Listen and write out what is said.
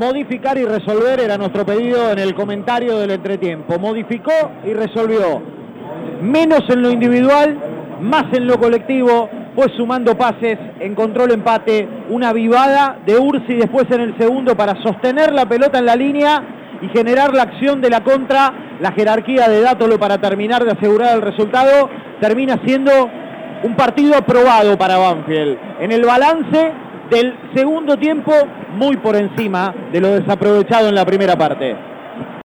Modificar y resolver era nuestro pedido en el comentario del entretiempo. Modificó y resolvió. Menos en lo individual, más en lo colectivo. Fue sumando pases, encontró el empate, una vivada de Ursi después en el segundo para sostener la pelota en la línea y generar la acción de la contra. La jerarquía de Dátolo para terminar de asegurar el resultado termina siendo un partido aprobado para Banfield. En el balance del segundo tiempo, muy por encima de lo desaprovechado en la primera parte.